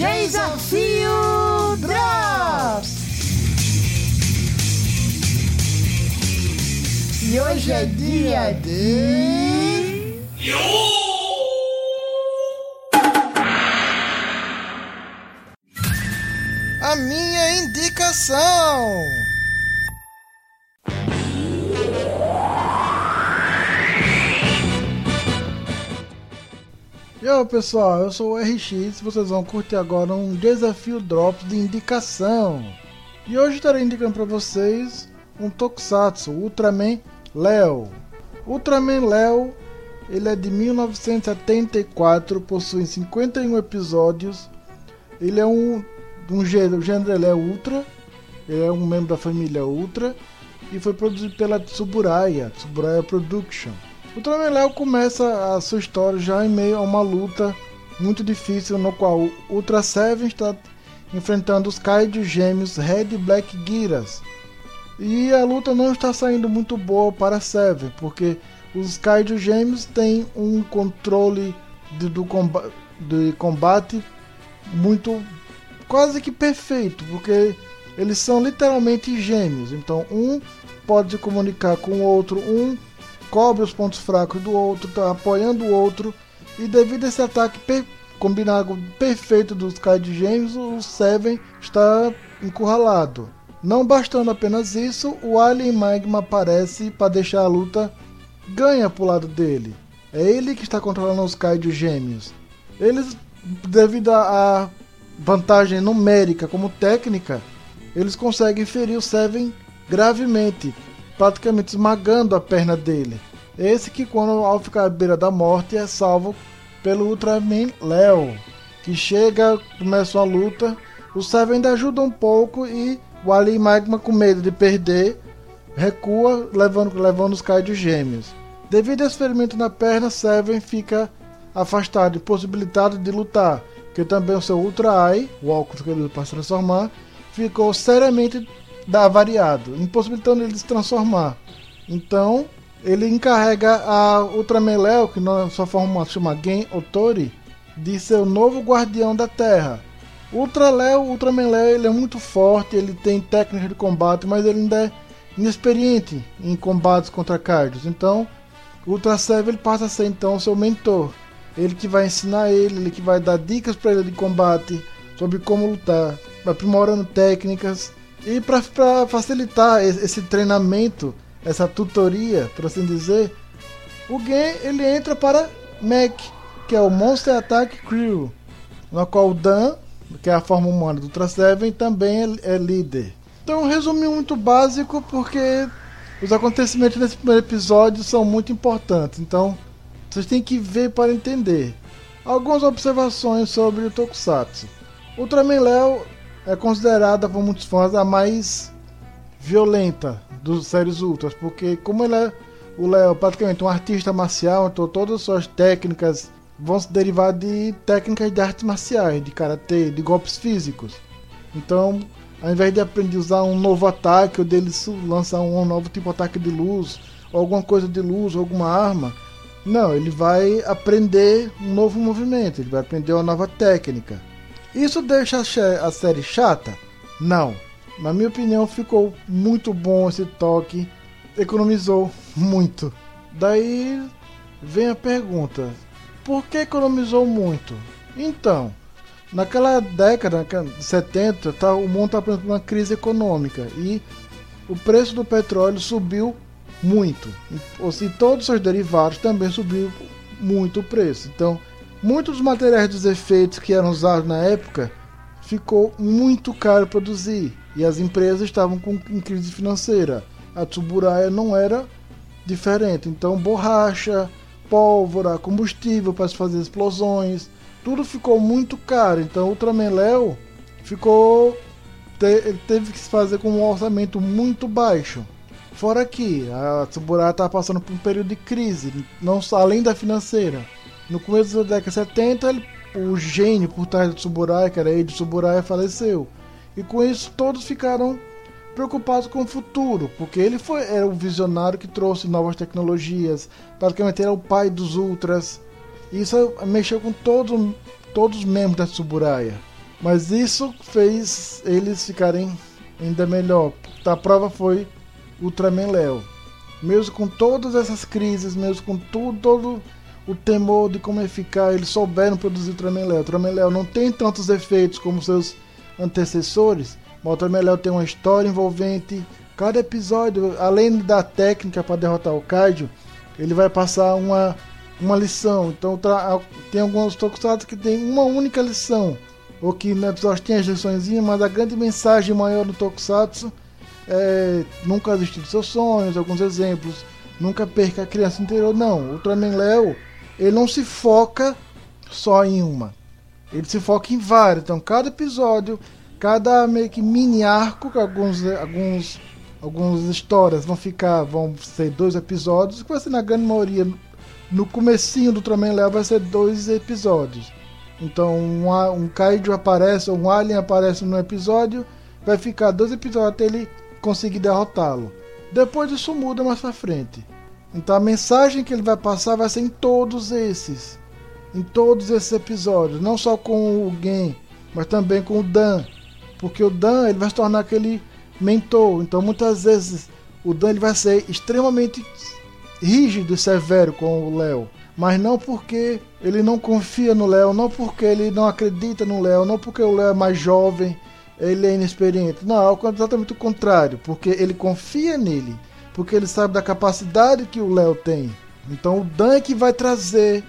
Desafio Drops! E hoje é dia de. A minha indicação! Aí pessoal, eu sou o RX e vocês vão curtir agora um desafio Drops de indicação. E hoje estarei indicando para vocês um Tokusatsu, Ultraman Leo. Ultraman Leo, ele é de 1974, possui 51 episódios. Ele é um, um gênero, o gênero ele é Ultra, ele é um membro da família Ultra e foi produzido pela Tsuburaya, Tsuburaya Production. O Leo começa a sua história já em meio a uma luta muito difícil no qual o Ultra Seven está enfrentando os Kaiju gêmeos Red e Black Giras. E a luta não está saindo muito boa para Seven, porque os Kaiju gêmeos têm um controle de, do comba de combate muito quase que perfeito, porque eles são literalmente gêmeos. Então um pode se comunicar com o outro, um cobre os pontos fracos do outro, tá apoiando o outro. E devido a esse ataque per combinado perfeito dos Kaiju gêmeos, o Seven está encurralado. Não bastando apenas isso, o Alien Magma aparece para deixar a luta ganha pro lado dele. É ele que está controlando os Kaiju gêmeos. Eles, devido à vantagem numérica como técnica, eles conseguem ferir o Seven gravemente, praticamente esmagando a perna dele. Esse que quando ao ficar à beira da morte é salvo pelo Ultraman Leo, que chega, começa uma luta, o Seven ainda ajuda um pouco e o Ali Magma com medo de perder recua, levando, levando os Kaiju gêmeos. Devido a esse ferimento na perna, Seven fica afastado, impossibilitado de lutar, que também o seu Ultra Eye, o óculos que ele usa para se transformar, ficou seriamente avariado, impossibilitando ele de se transformar. Então, ele encarrega a Ultraman Leo, que na sua forma chama Gen Otori, de ser o novo guardião da Terra. Ultra Leo, Ultraman Leo, ele é muito forte, ele tem técnicas de combate, mas ele ainda é inexperiente em combates contra Kaijus. Então, Ultra Seven ele passa a ser então seu mentor. Ele que vai ensinar ele, ele que vai dar dicas para ele de combate, sobre como lutar, aprimorando técnicas. E para facilitar esse treinamento, essa tutoria, por assim dizer, o Gen ele entra para Mac, que é o Monster Attack Crew, na qual o Dan, que é a forma humana do Ultra Seven, também é, é líder. Então, um resumo muito básico, porque os acontecimentos desse primeiro episódio são muito importantes. Então, vocês têm que ver para entender. Algumas observações sobre o Tokusatsu. Ultraman Leo é considerada por muitos fãs a mais violenta dos séries ultras, porque como ele é o Léo praticamente um artista marcial, então todas as suas técnicas vão se derivar de técnicas de artes marciais, de karatê, de golpes físicos. Então, ao invés de aprender a usar um novo ataque ou dele lançar um novo tipo de ataque de luz, ou alguma coisa de luz, ou alguma arma, não, ele vai aprender um novo movimento, ele vai aprender uma nova técnica. Isso deixa a série chata? Não. Na minha opinião, ficou muito bom esse toque. Economizou muito. Daí vem a pergunta: por que economizou muito? Então, naquela década de 70, tá, o mundo está por uma crise econômica e o preço do petróleo subiu muito. E, todos os seus derivados também subiu muito o preço. Então, muitos dos materiais dos efeitos que eram usados na época ficou muito caro produzir e as empresas estavam com, em crise financeira. A Tsuburaya não era diferente. Então, borracha, pólvora, combustível para se fazer explosões, tudo ficou muito caro. Então, o Ultraman Leo ficou te, teve que se fazer com um orçamento muito baixo. Fora que a Tsuburaya estava passando por um período de crise, não além da financeira. No começo da década de 70, ele, o gênio por trás do Tsuburaya, que era Eiji Tsuburaya, faleceu. E com isso todos ficaram preocupados com o futuro, porque ele foi era o visionário que trouxe novas tecnologias, praticamente era o pai dos ultras. Isso mexeu com todos, todos os membros da Tsuburaya. Mas isso fez eles ficarem ainda melhor. A prova foi Ultraman Léo. Mesmo com todas essas crises, mesmo com tudo, todo o temor de como é ficar, eles souberam produzir Ultraman Léo. Ultraman Léo não tem tantos efeitos como seus antecessores, mas Ultraman Léo tem uma história envolvente. Cada episódio, além da técnica para derrotar o Kaiju, ele vai passar uma, uma lição. Então tem alguns tokusatsu que tem uma única lição ou que no episódio tem as lições, mas a grande mensagem maior do Tokusatsu é nunca desistir dos seus sonhos, alguns exemplos, nunca perca a criança interior. Não, o Ultraman Léo, ele não se foca só em uma. Ele se foca em várias. Então, cada episódio, cada meio que mini arco, que alguns, alguns, algumas histórias vão ficar, vão ser dois episódios, que vai ser na grande maioria, no comecinho do Ultraman Léo vai ser dois episódios. Então um, um Kaiju aparece, um Alien aparece no episódio, vai ficar dois episódios até ele conseguir derrotá-lo. Depois isso muda mais pra frente. Então a mensagem que ele vai passar vai ser em todos esses. Em todos esses episódios. Não só com o Gen, mas também com o Dan. Porque o Dan ele vai se tornar aquele mentor. Então muitas vezes o Dan ele vai ser extremamente rígido e severo com o Léo mas não porque ele não confia no Léo, não porque ele não acredita no Léo, não porque o Léo é mais jovem, ele é inexperiente. Não, é exatamente o contrário, porque ele confia nele, porque ele sabe da capacidade que o Léo tem. Então o Dan é que vai trazer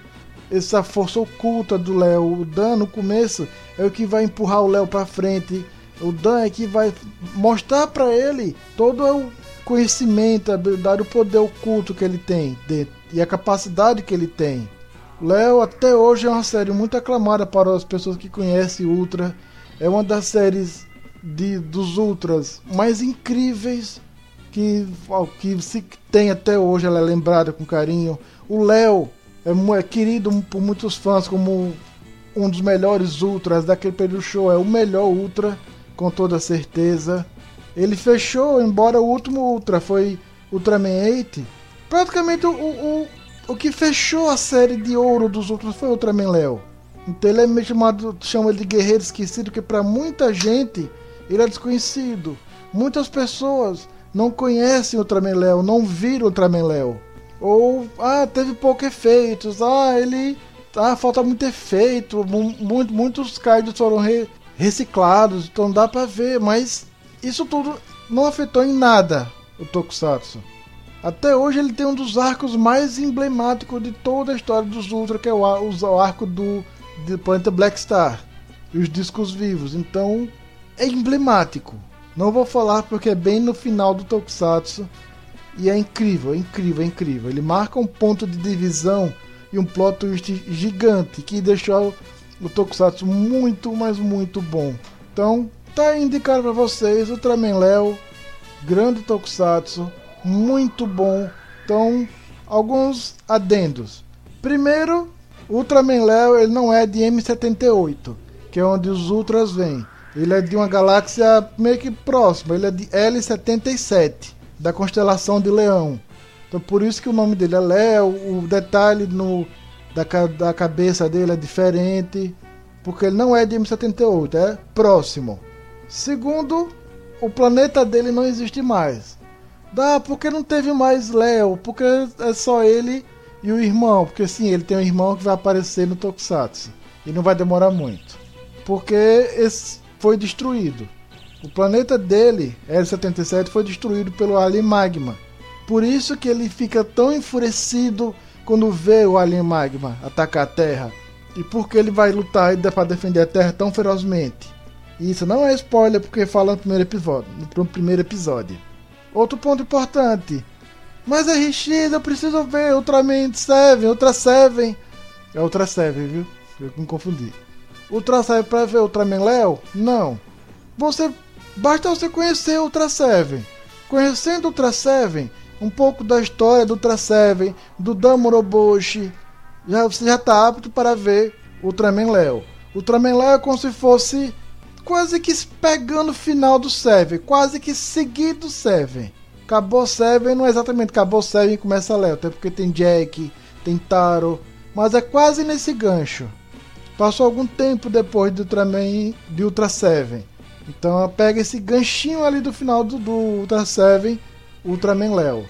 essa força oculta do Léo. O Dan no começo é o que vai empurrar o Léo para frente. O Dan é que vai mostrar para ele todo o conhecimento, a habilidade, o poder oculto que ele tem e a capacidade que ele tem. Léo até hoje é uma série muito aclamada para as pessoas que conhecem Ultra. É uma das séries de, dos Ultras mais incríveis que, que se tem até hoje. Ela é lembrada com carinho. O Léo é, é querido por muitos fãs como um dos melhores Ultras daquele período show. É o melhor Ultra, com toda certeza. Ele fechou, embora o último Ultra foi Ultraman 8 praticamente o, o, o que fechou a série de ouro dos outros foi Ultraman Léo. Então ele é chamado, chama de guerreiro esquecido, que para muita gente ele é desconhecido. Muitas pessoas não conhecem Ultraman Léo, não viram Ultraman Léo. Ou, ah, teve pouco efeitos, ah, ele. Ah, falta muito efeito, muito, muitos cards foram re, reciclados, então dá pra ver, mas isso tudo não afetou em nada o Tokusatsu. Até hoje ele tem um dos arcos mais emblemáticos de toda a história dos Ultra, que é o, o arco do, do planeta Black Star e os discos vivos. Então é emblemático. Não vou falar porque é bem no final do Tokusatsu e é incrível, é incrível, é incrível. Ele marca um ponto de divisão e um plot twist gigante que deixou o Tokusatsu muito, mas muito bom. Então, tá indicado para vocês Ultraman Léo, grande Tokusatsu muito bom. Então, alguns adendos. Primeiro, Ultraman Léo ele não é de M78, que é onde os Ultras vêm. Ele é de uma galáxia meio que próxima, ele é de L77, da constelação de Leão. Então por isso que o nome dele é Léo, o detalhe no, da, da cabeça dele é diferente, porque ele não é de M78, é próximo. Segundo, o planeta dele não existe mais. Dá, porque não teve mais Léo, porque é só ele e o irmão, porque sim, ele tem um irmão que vai aparecer no Tokusatsu e não vai demorar muito. Porque esse foi destruído. O planeta dele, L77, foi destruído pelo Alien Magma. Por isso que ele fica tão enfurecido quando vê o Alien Magma atacar a Terra. E porque ele vai lutar para defender a Terra tão ferozmente. Isso não é spoiler porque fala no primeiro episódio. No primeiro episódio. Outro ponto importante. Mas é RX, eu preciso ver Ultraman 7, Ultra 7. É Ultra 7, viu? Eu me confundi. Ultra 7 pra ver Ultraman Léo? Não. Você. Basta você conhecer Ultra 7. Conhecendo Ultra 7, um pouco da história do Ultra 7, do Dan Moroboshi, já, você já está apto para ver Ultraman Léo. Ultraman Léo é como se fosse quase que pegando o final do Seven, quase que seguido Seven. Acabou Seven, não é exatamente acabou Seven e começa Léo, até porque tem Jack, tem Taro, mas é quase nesse gancho. Passou algum tempo depois do Ultraman de Ultra Seven. Então ela pega esse ganchinho ali do final do, do Ultra Seven, Ultraman Léo.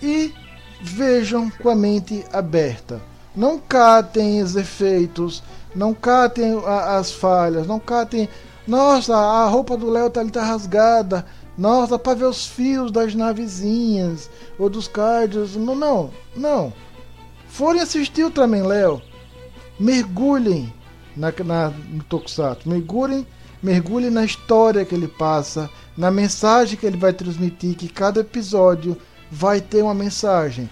E vejam com a mente aberta. Não catem os efeitos, não catem a, as falhas, não catem. Nossa, a roupa do Léo tá, ali tá rasgada. Nossa, para ver os fios das navezinhas ou dos cards. Não, não, não. Forem assistir Ultraman Léo, mergulhem na, na, no Tokusatsu, mergulhem, mergulhem na história que ele passa, na mensagem que ele vai transmitir, que cada episódio vai ter uma mensagem.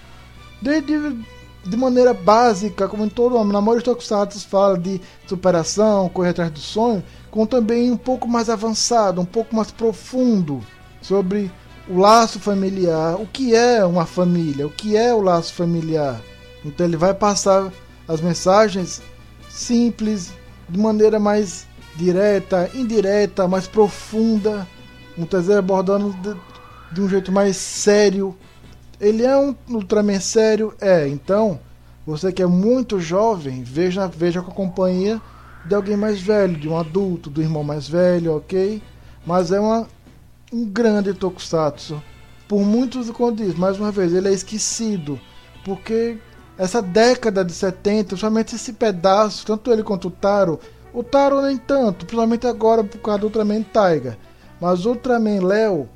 Desde de maneira básica, como em todo homem, na maioria dos tokusatsu fala de superação, correr atrás do sonho, com também um pouco mais avançado, um pouco mais profundo sobre o laço familiar, o que é uma família, o que é o laço familiar. Então ele vai passar as mensagens simples, de maneira mais direta, indireta, mais profunda, muitas vezes abordando de, de um jeito mais sério ele é um Ultraman sério? É. Então, você que é muito jovem, veja, veja com a companhia de alguém mais velho, de um adulto, do irmão mais velho, ok? Mas é uma, um grande tokusatsu. Por muitos, como diz, mais uma vez, ele é esquecido. Porque essa década de 70, somente esse pedaço, tanto ele quanto o Taro, o Taro nem tanto, principalmente agora por causa do Ultraman Taiga. Mas o Ultraman Léo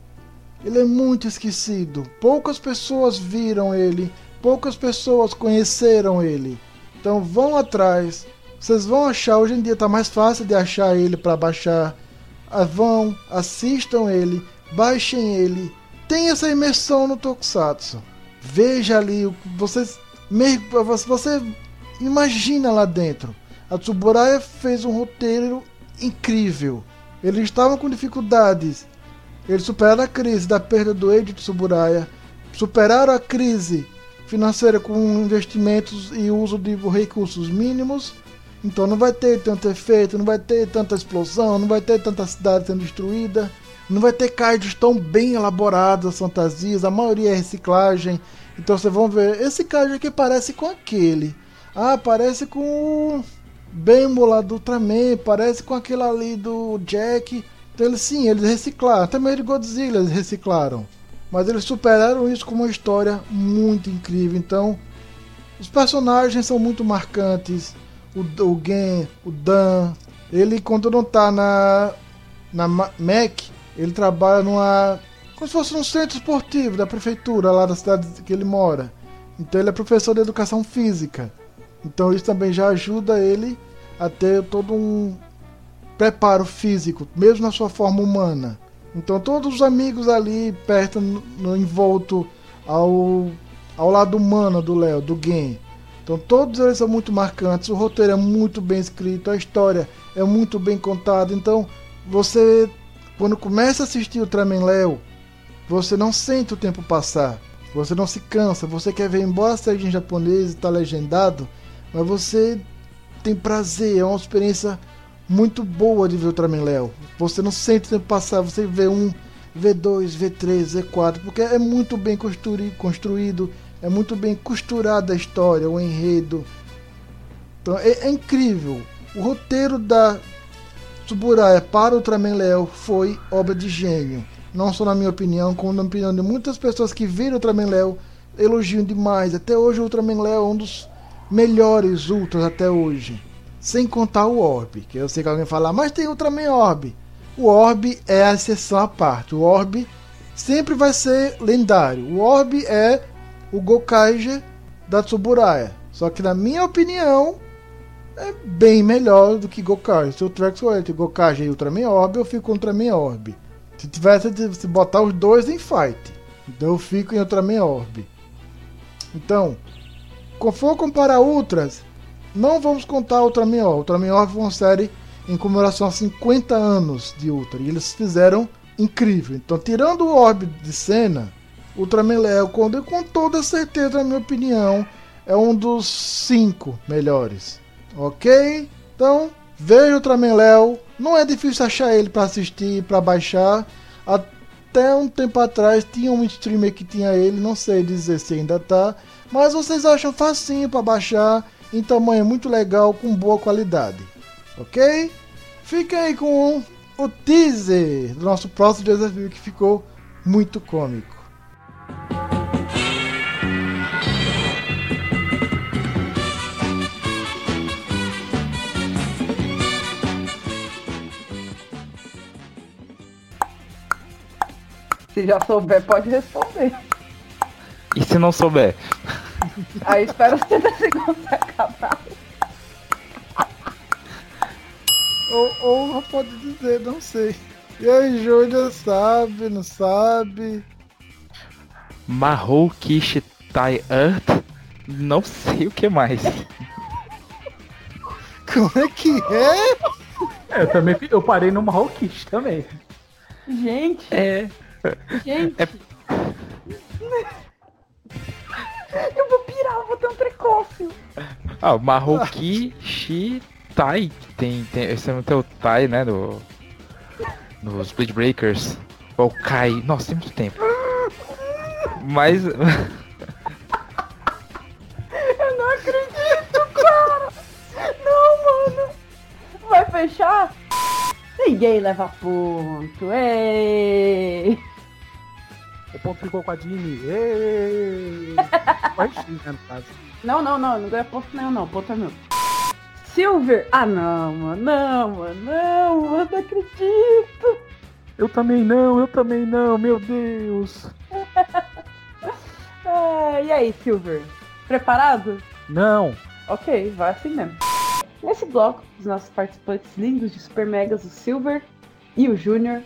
ele é muito esquecido. Poucas pessoas viram ele, poucas pessoas conheceram ele. Então vão atrás. Vocês vão achar, hoje em dia está mais fácil de achar ele para baixar. Ah, vão, assistam ele, baixem ele. Tem essa imersão no Tokusatsu. Veja ali, vocês você imagina lá dentro. A Tsuburaya fez um roteiro incrível. Eles estavam com dificuldades eles superaram a crise da perda do Eiji Tsuburaya, superaram a crise financeira com investimentos e uso de recursos mínimos. Então não vai ter tanto efeito, não vai ter tanta explosão, não vai ter tanta cidade sendo destruída, não vai ter cards tão bem elaborados, as fantasias, a maioria é reciclagem. Então vocês vão ver, esse card aqui parece com aquele. Ah, parece com o Bembo do Ultraman, parece com aquele ali do Jack. Então, eles, sim, eles reciclaram. Também de Godzilla eles reciclaram. Mas eles superaram isso com uma história muito incrível. Então, os personagens são muito marcantes. O, o Gen, o Dan. Ele, quando não tá na, na Mac, ele trabalha numa. como se fosse um centro esportivo da prefeitura lá da cidade que ele mora. Então, ele é professor de educação física. Então, isso também já ajuda ele a ter todo um, preparo físico, mesmo na sua forma humana. Então todos os amigos ali perto, no, envolto ao, ao lado humano do Léo, do Gen. Então todos eles são muito marcantes, o roteiro é muito bem escrito, a história é muito bem contada. Então você, quando começa a assistir o Ultraman Léo, você não sente o tempo passar. Você não se cansa, você quer ver, embora seja em japonês e está legendado, mas você tem prazer, é uma experiência muito boa de ver Ultraman Léo. Você não sente o tempo passar, você vê um, V2, V3, V4, porque é muito bem construído, é muito bem costurada a história, o enredo. Então é, é incrível. O roteiro da Tsuburaya para Ultraman Léo foi obra de gênio. Não só na minha opinião, como na opinião de muitas pessoas que viram Ultraman Léo, elogiam demais. Até hoje o Ultraman Léo é um dos melhores Ultras até hoje. Sem contar o Orb, que eu sei que alguém fala, mas tem Ultraman Orb. O Orb é a exceção à parte. O Orb sempre vai ser lendário. O Orb é o Gokaiger da Tsuburaya. Só que na minha opinião é bem melhor do que Gokaiger. Se o Trex for entre Gokaiger e Ultraman Orb, eu fico com Ultraman Orb. Se tivesse de botar os dois em fight, então eu fico em Ultraman Orb. Então, se for comparar Ultras, não vamos contar Ultraman Orb. Ultraman Orb foi uma série em comemoração a 50 anos de Ultra. E eles fizeram incrível. Então, tirando o Orb de cena, Ultraman Leo, quando com toda certeza, na minha opinião, é um dos cinco melhores. Ok? Então, veja Ultraman Leo. Não é difícil achar ele para assistir, para baixar. Até um tempo atrás tinha um streamer que tinha ele, não sei dizer se ainda tá. Mas vocês acham facinho para baixar em tamanho muito legal, com boa qualidade. ok? Fiquem aí com o teaser do nosso próximo desafio que ficou muito cômico. Se já souber, pode responder. E se não souber? Aí espera os 30 segundos acabar. Ou, ou não pode dizer, não sei. E aí, Júlia, sabe, não sabe? Mahou Kish Tai Earth? Não sei o que mais. Como é que é? É, eu também eu parei no Marroquish também. Gente, É. gente. É- Eu vou pirar, eu vou ter um precócio. Ah, o Mahou Kishi Tai. Tem, tem, esse é o Tai, né? Do, nos Blade Breakers. Ou Kai. Nossa, tem muito tempo. Mas. Eu não acredito, cara. Não, mano. Vai fechar? Ninguém leva ponto. Ei. O ponto ficou com a Dini. Foi X, né, no caso. Não, não, não. Não ganha ponto nenhum, não. Ponto é meu. Silver. Ah, não, mano. Não, mano. Não, mano. Não acredito. Eu também não, eu também não, meu Deus. Ah, e aí, Silver? Preparado? Não. Ok, vai assim mesmo. Nesse bloco, os nossos participantes lindos de Super Megas, o Silver e o Júnior,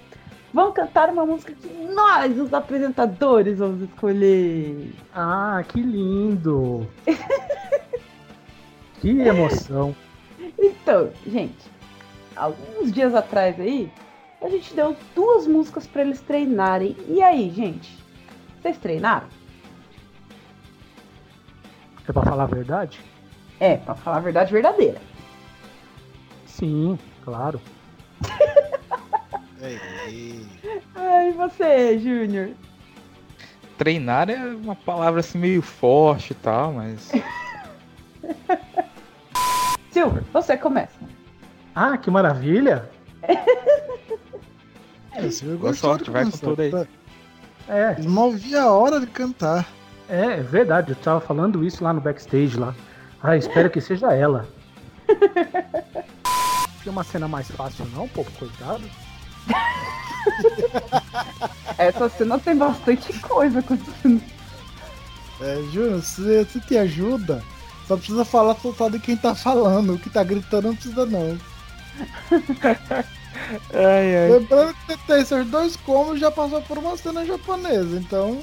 vão cantar uma música que nós, os apresentadores, vamos escolher. Ah, que lindo. que emoção. Então, gente, alguns dias atrás aí, a gente deu duas músicas pra eles treinarem. E aí, gente? Vocês treinaram? É pra falar a verdade? É, pra falar a verdade verdadeira. Sim, claro. Ai, e você, Júnior? Treinar é uma palavra assim meio forte e tal, mas. Silver, você começa. Ah, que maravilha. É, você Boa gostou sorte, de vai com tudo aí. tá? É, Não vi a hora de cantar. é, é verdade. Eu tava falando isso lá no backstage lá. Ah, espero que seja ela. Tem uma cena mais fácil não, pô, coitado. Essa cena tem bastante coisa acontecendo. É, Júnior, se, se te ajuda, só precisa falar total de quem tá falando. O que tá gritando não precisa não. Ai, ai. Lembrando que tem esses dois cômodos já passou por uma cena japonesa, então.